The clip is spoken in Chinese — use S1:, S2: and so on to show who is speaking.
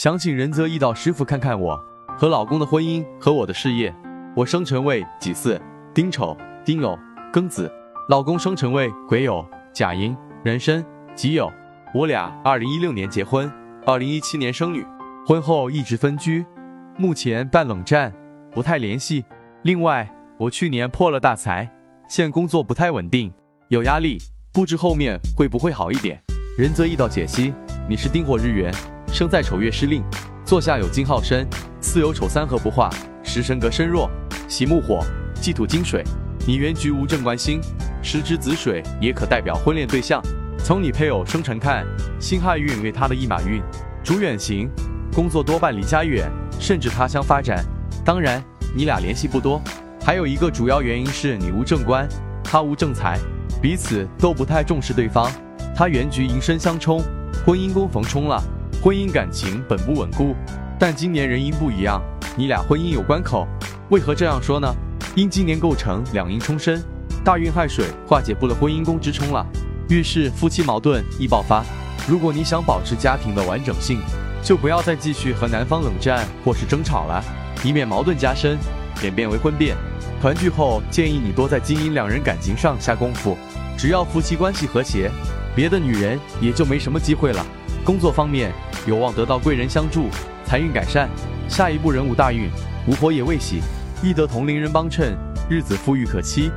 S1: 想请仁泽义道师傅看看我和老公的婚姻和我的事业。我生辰为己巳、丁丑、丁酉、庚子，老公生辰为癸酉、甲寅、壬申、己酉。我俩二零一六年结婚，二零一七年生女。婚后一直分居，目前半冷战，不太联系。另外，我去年破了大财，现工作不太稳定，有压力，不知后面会不会好一点。仁泽易道解析：你是丁火日元，生在丑月失令，坐下有金耗身，巳有丑三合不化，食神格身弱，喜木火，忌土金水。你原局无正官星，时之子水也可代表婚恋对象。从你配偶生辰看，辛亥运为他的一马运，主远行，工作多半离家远，甚至他乡发展。当然，你俩联系不多。还有一个主要原因是你无正官，他无正财，彼此都不太重视对方。他原局寅申相冲，婚姻宫逢冲了，婚姻感情本不稳固。但今年人因不一样，你俩婚姻有关口。为何这样说呢？因今年构成两阴冲身，大运亥水化解不了婚姻宫之冲了。遇事夫妻矛盾易爆发，如果你想保持家庭的完整性，就不要再继续和男方冷战或是争吵了，以免矛盾加深，演变为婚变。团聚后，建议你多在经营两人感情上下功夫。只要夫妻关系和谐，别的女人也就没什么机会了。工作方面有望得到贵人相助，财运改善。下一步人物大运，无火也未喜，易得同龄人帮衬，日子富裕可期。